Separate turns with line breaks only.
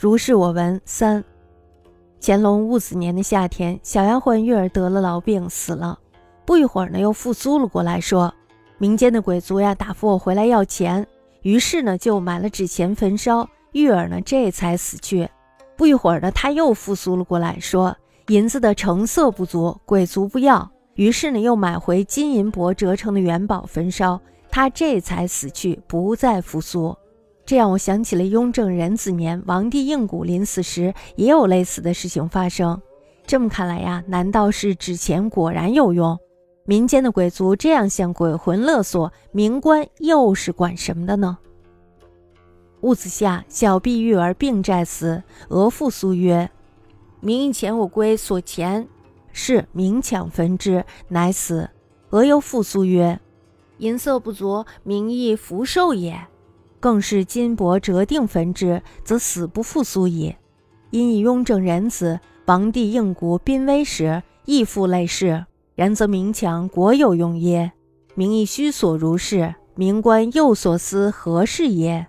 如是我闻三。乾隆戊子年的夏天，小丫鬟玉儿得了痨病死了，不一会儿呢，又复苏了过来，说民间的鬼族呀打发我回来要钱，于是呢就买了纸钱焚烧，玉儿呢这才死去。不一会儿呢，他又复苏了过来，说银子的成色不足，鬼族不要，于是呢又买回金银箔折成的元宝焚烧，他这才死去，不再复苏。这让我想起了雍正壬子年，王帝应谷临死时也有类似的事情发生。这么看来呀，难道是纸钱果然有用？民间的鬼族这样向鬼魂勒索，民官又是管什么的呢？戊子夏，小婢玉儿病债死，俄父苏曰：“明以前我归所钱，是明抢焚之，乃死。俄又复苏曰：银色不足，名亦福寿也。”更是金帛折定焚之，则死不复苏矣。因以雍正仁子，王帝应国濒危时，亦复类事。然则明强国有用耶？民亦虚所如是，民官又所思何事耶？